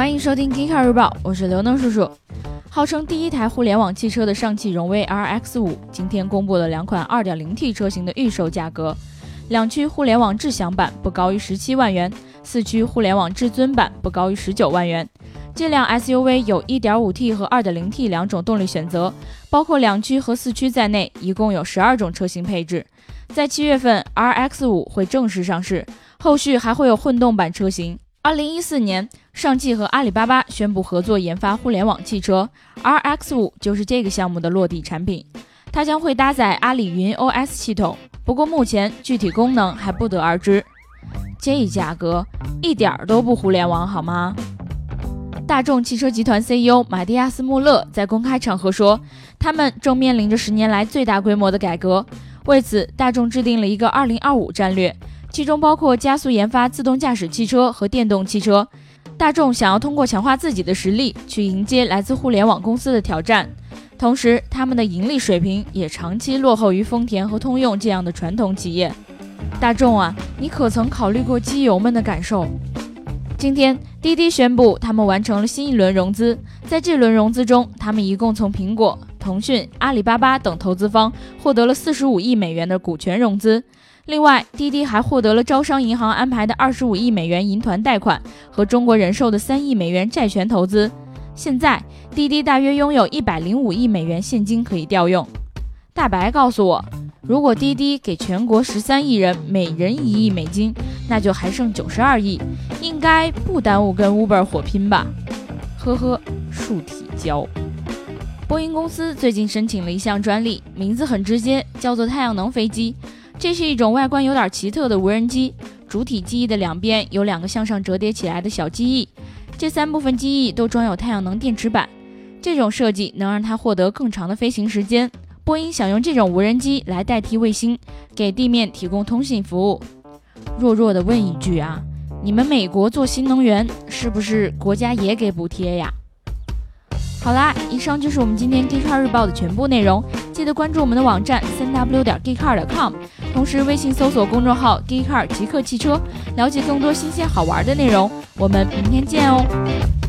欢迎收听《g e k 日报》，我是刘能叔叔。号称第一台互联网汽车的上汽荣威 RX5，今天公布了两款 2.0T 车型的预售价格。两驱互联网智享版不高于17万元，四驱互联网至尊版不高于19万元。这辆 SUV 有 1.5T 和 2.0T 两种动力选择，包括两驱和四驱在内，一共有12种车型配置。在七月份，RX5 会正式上市，后续还会有混动版车型。二零一四年，上汽和阿里巴巴宣布合作研发互联网汽车，RX 五就是这个项目的落地产品。它将会搭载阿里云 OS 系统，不过目前具体功能还不得而知。这价格一点儿都不互联网好吗？大众汽车集团 CEO 马蒂亚斯·穆勒在公开场合说，他们正面临着十年来最大规模的改革，为此，大众制定了一个二零二五战略。其中包括加速研发自动驾驶汽车和电动汽车。大众想要通过强化自己的实力，去迎接来自互联网公司的挑战。同时，他们的盈利水平也长期落后于丰田和通用这样的传统企业。大众啊，你可曾考虑过机油们的感受？今天，滴滴宣布他们完成了新一轮融资。在这轮融资中，他们一共从苹果、腾讯、阿里巴巴等投资方获得了四十五亿美元的股权融资。另外，滴滴还获得了招商银行安排的二十五亿美元银团贷款和中国人寿的三亿美元债权投资。现在，滴滴大约拥有一百零五亿美元现金可以调用。大白告诉我，如果滴滴给全国十三亿人每人一亿美金，那就还剩九十二亿，应该不耽误跟 Uber 火拼吧？呵呵，树体胶。波音公司最近申请了一项专利，名字很直接，叫做太阳能飞机。这是一种外观有点奇特的无人机，主体机翼的两边有两个向上折叠起来的小机翼，这三部分机翼都装有太阳能电池板。这种设计能让它获得更长的飞行时间。波音想用这种无人机来代替卫星，给地面提供通信服务。弱弱的问一句啊，你们美国做新能源是不是国家也给补贴呀？好啦，以上就是我们今天 Geekcar 日报的全部内容。记得关注我们的网站三 w 点 geekcar 点 com，同时微信搜索公众号 Geekcar 极客汽车，了解更多新鲜好玩的内容。我们明天见哦。